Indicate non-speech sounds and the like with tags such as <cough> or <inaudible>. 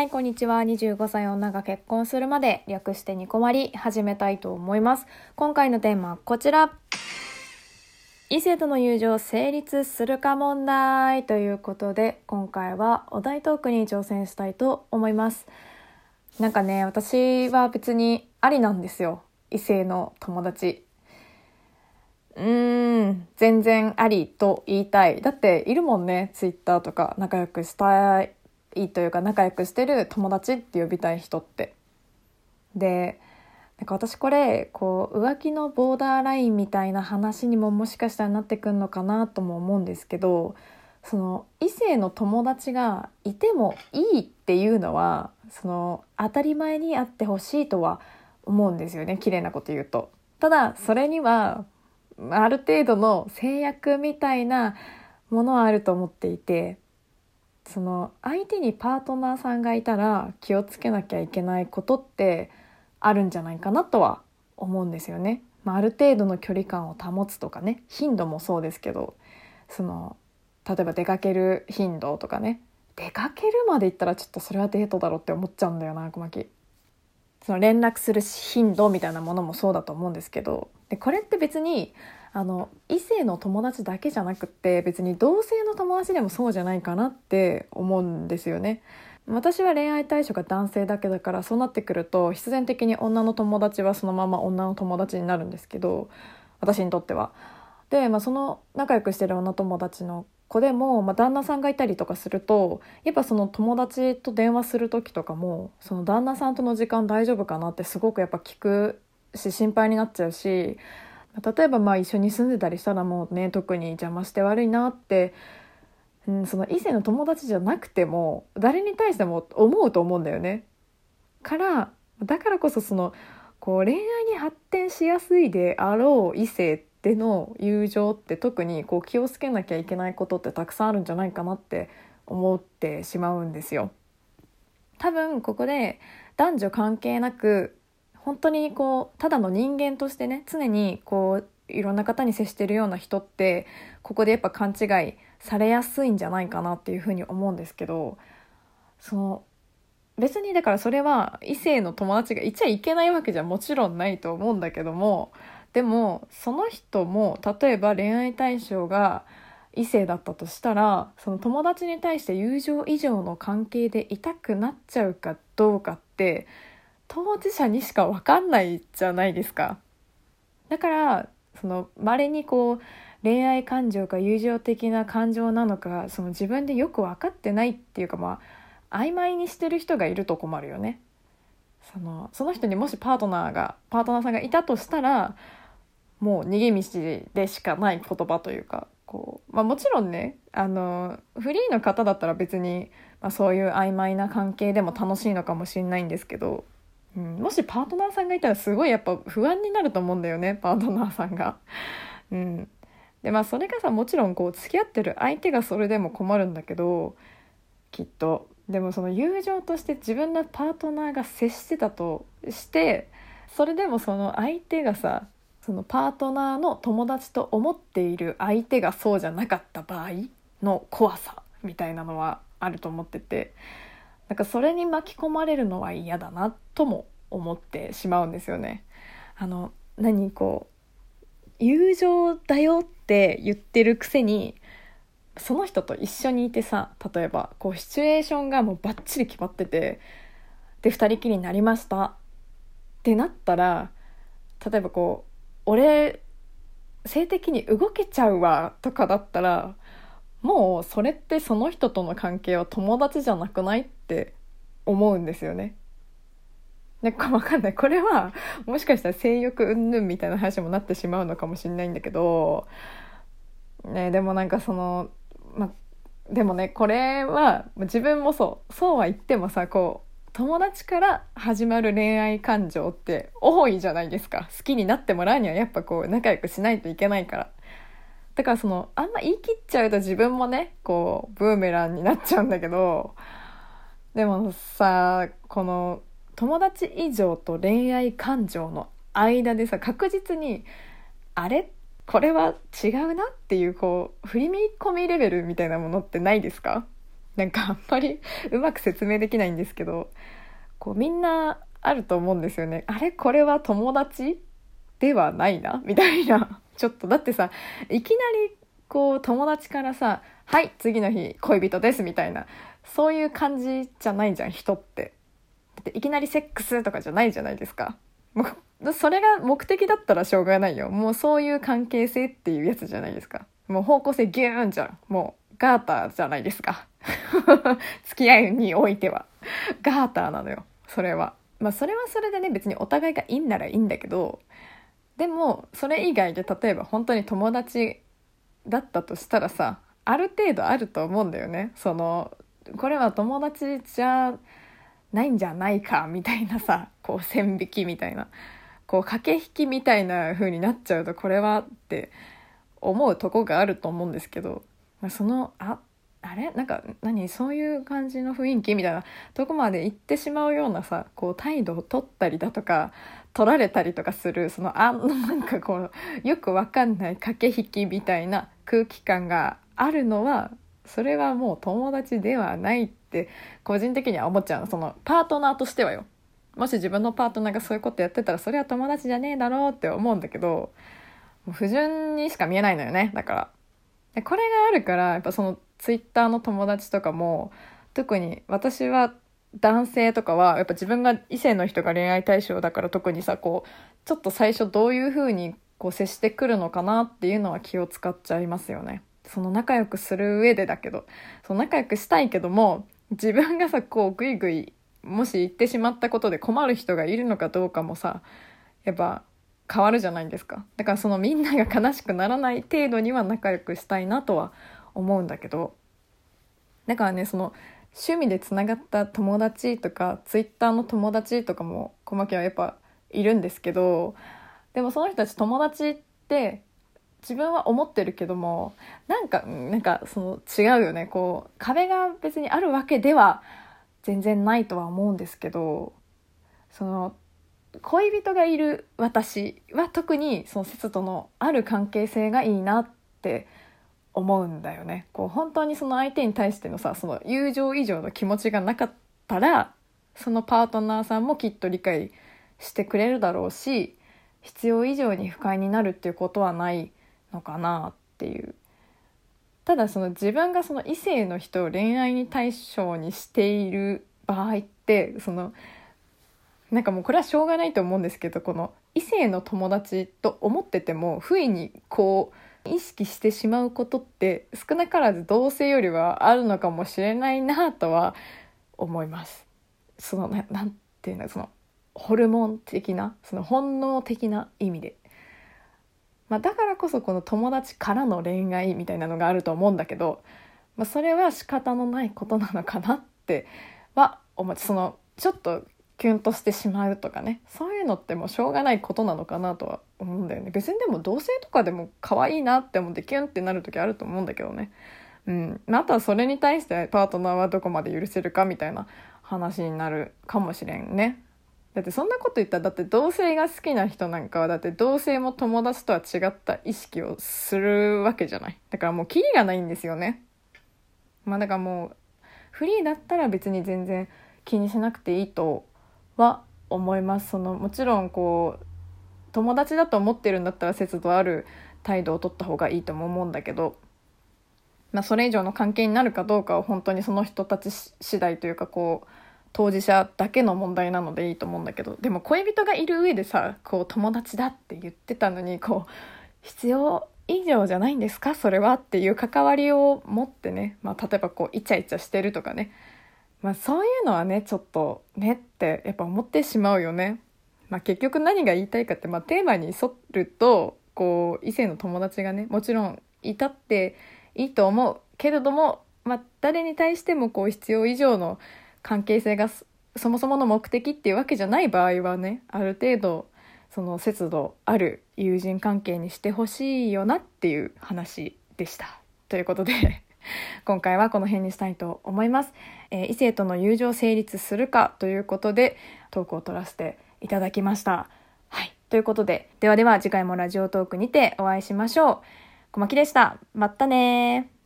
はい、こんにちは。25歳女が結婚するまで略してニコマリ始めたいと思います。今回のテーマはこちら。異性との友情成立するか問題ということで、今回はお題トークに挑戦したいと思います。なんかね、私は別にありなんですよ。異性の友達。うーん、全然ありと言いたい。だっているもんね、ツイッターとか仲良くしたいいいというか仲良くしてる友達って呼びたい人ってでなんか私これこう浮気のボーダーラインみたいな話にももしかしたらなってくんのかなとも思うんですけどその異性の友達がいてもいいっていうのはその当たり前にあってほしいとは思うんですよね綺麗なこと言うと。ただそれにはある程度の制約みたいなものはあると思っていてその相手にパートナーさんがいたら気をつけなきゃいけないことってあるんじゃないかなとは思うんですよね。まあ、ある程度の距離感を保つとかね頻度もそうですけどその例えば出かける頻度とかね出かけるまで行ったらちょっとそれはデートだろうって思っちゃうんだよな小牧。その連絡する頻度みたいなものもそうだと思うんですけどでこれって別にあの異性の友達だけじゃなくって別に同性の友達でもそうじゃないかなって思うんですよね。私は恋愛対象が男性だけだからそうなってくると必然的に女の友達はそのまま女の友達になるんですけど私にとっては。で、まあ、その仲良くしてる女友達の子でも、まあ、旦那さんがいたりとかするとやっぱその友達と電話する時とかもその旦那さんとの時間大丈夫かなってすごくやっぱ聞くし心配になっちゃうし例えばまあ一緒に住んでたりしたらもうね特に邪魔して悪いなって、うん、その異性の友達じゃなくても誰に対しても思うと思うんだよね。からだからこそそのこう恋愛に発展しやすいであろう異性での友情って特にこう気をつけなきゃいけないことってたくさんあるんじゃないかなって思ってしまうんですよ。多分ここで男女関係なく本当にこうただの人間としてね常にこういろんな方に接してるような人ってここでやっぱ勘違いされやすいんじゃないかなっていうふうに思うんですけどその別にだからそれは異性の友達がいちゃいけないわけじゃもちろんないと思うんだけどもでもその人も例えば恋愛対象が異性だったとしたらその友達に対して友情以上の関係でいたくなっちゃうかどうかって当事者にしか分かんないじゃないですか。だからその稀にこう恋愛感情か友情的な感情なのかその自分でよく分かってないっていうかまあ曖昧にしてる人がいると困るよね。そのその人にもしパートナーがパートナーさんがいたとしたらもう逃げ道でしかない言葉というかこう、まあ、もちろんねあのフリーの方だったら別に、まあ、そういう曖昧な関係でも楽しいのかもしれないんですけどうん、もしパートナーさんがいたらすごいやっぱ不安になると思うんだよね <laughs> パートナーさんが。うん、でまあそれがさもちろんこう付き合ってる相手がそれでも困るんだけどきっと。でもその友情として自分のパートナーが接してたとしてそれでもその相手がさそのパートナーの友達と思っている相手がそうじゃなかった場合の怖さみたいなのはあると思ってて。なんかそれに巻き込まれるのは嫌だなとも思ってしまうんですよね。あの何こう友情だよって言ってるくせにその人と一緒にいてさ例えばこうシチュエーションがもうバッチリ決まっててで2人きりになりましたってなったら例えばこう「俺性的に動けちゃうわ」とかだったらもうそれってその人との関係は友達じゃなくないって思うんですよね。なんかわかんない。これは、もしかしたら性欲云々みたいな話もなってしまうのかもしれないんだけど、ね、でもなんかその、ま、でもね、これは自分もそう、そうは言ってもさ、こう、友達から始まる恋愛感情って多いじゃないですか。好きになってもらうにはやっぱこう仲良くしないといけないから。だからそのあんま言い切っちゃうと自分もねこうブーメランになっちゃうんだけどでもさこの友達以上と恋愛感情の間でさ確実にあれ？これは違うなっていうこう振り込みレベルみたいなものってないですか？なんかあんまり <laughs> うまく説明できないんですけどこうみんなあると思うんですよね。あれ？これは友達？ではないな？みたいな。ちょっとだってさいきなりこう友達からさ「はい次の日恋人です」みたいなそういう感じじゃないじゃん人って。だっていきなりセックスとかじゃないじゃないですか。もうそれが目的だったらしょうがないよ。もうそういう関係性っていうやつじゃないですか。もう方向性ギューンじゃん。もうガーターじゃないですか。<laughs> 付き合いにおいては。ガーターなのよ。それは。まあそれはそれでね別にお互いがいいんならいいんだけどでもそれ以外で例えば本当に友達だったとしたらさある程度あると思うんだよね。そのこれは友達じゃないんじゃないかみたいなさこう線引きみたいな。こう駆け引きみたいな風になっちゃうとこれはって思うとこがあると思うんですけど、そのああれ？なんか何？そういう感じの雰囲気みたいなとこまで行ってしまうようなさこう態度を取ったりだとか取られたりとかするそのあなんかこうよくわかんない駆け引きみたいな空気感があるのはそれはもう友達ではないって個人的には思っちゃう。のそのパートナーとしてはよ。もし自分のパートナーがそういうことやってたらそれは友達じゃねえだろうって思うんだけど不純にしか見えないのよね。だからでこれがあるからやっぱそのツイッターの友達とかも特に私は男性とかはやっぱ自分が異性の人が恋愛対象だから特にさこうちょっと最初どういう風にこう接してくるのかなっていうのは気を使っちゃいますよね。その仲良くする上でだけど。その仲良くしたいけども自分がさこうグイグイもし言ってしまったことで困る人がいるのかどうかもさやっぱ変わるじゃないですか。だからそのみんなが悲しくならない程度には仲良くしたいなとは思うんだけど。だからねその趣味でつながった友達とかツイッターの友達とかも小牧はやっぱいるんですけどでもその人たち友達って自分は思ってるけどもなんかなんかその違うよね。こう壁が別にあるわけでは全然ないとは思うんですけどその恋人がいる私は特にその節とのある関係性がいいなって思うんだよね。こう本当にその相手に対してのさその友情以上の気持ちがなかったらそのパートナーさんもきっと理解してくれるだろうし必要以上に不快になるっていうことはないのかなっていうただその自分がその異性の人を恋愛に対象にしている場合ってそのなんかもうこれはしょうがないと思うんですけどこの異性の友達と思ってても不意にこう意識してしまうことって少なからず同性よりはあるのかもしれないなとは思います。そのななんていうのそのホルモン的なその本能的な意味でまあ、だからこそこの友達からの恋愛みたいなのがあると思うんだけど、まあ、それは仕方のないことなのかなっては思ってそのちょっとキュンとしてしまうとかね。そういうのってもうしょうがないことなのかなとは思うんだよね。別にでも同性とかでも可愛いなって思ってキュンってなる時あると思うんだけどね。うん。あとはそれに対してパートナーはどこまで許せるかみたいな話になるかもしれんね。だってそんなこと言ったらだって同性が好きな人なんかはだって同性も友達とは違った意識をするわけじゃない。だからもうキリがないんですよね。まあだからもうフリーだったら別に全然気にしなくていいとは思います。そのもちろんこう友達だと思ってるんだったら節度ある態度を取った方がいいとも思うんだけどまあそれ以上の関係になるかどうかは本当にその人たち次第というかこう当事者だけの問題なのでいいと思うんだけどでも恋人がいる上でさこう友達だって言ってたのにこう必要以上じゃないんですか？それは？っていう関わりを持ってね、まあ、例えばこうイチャイチャしてるとかね、まあ、そういうのはねちょっとねってやっぱ思ってしまうよね。まあ、結局何が言いたいかって、まあ、テーマに沿るとこう異性の友達がねもちろんいたっていいと思うけれども、まあ、誰に対してもこう必要以上の関係性がそもそもの目的っていうわけじゃない場合はねある程度その節度ある友人関係にしてほしいよなっていう話でした。ということで <laughs> 今回はこの辺にしたいと思います。えー、異性との友情成立するかということでトークを取らせていただきました。はい。ということで、ではでは次回もラジオトークにてお会いしましょう。小牧でした。またね